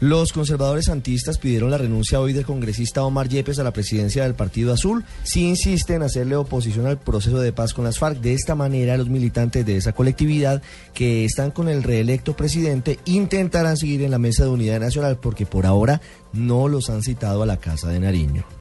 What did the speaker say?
Los conservadores santistas pidieron la renuncia hoy del congresista Omar Yepes a la presidencia del Partido Azul si insiste en hacerle oposición al proceso de paz con las FARC. De esta manera, los militantes de esa colectividad que están con el reelecto presidente intentarán seguir en la mesa de unidad nacional porque por ahora no los han citado a la Casa de Nariño.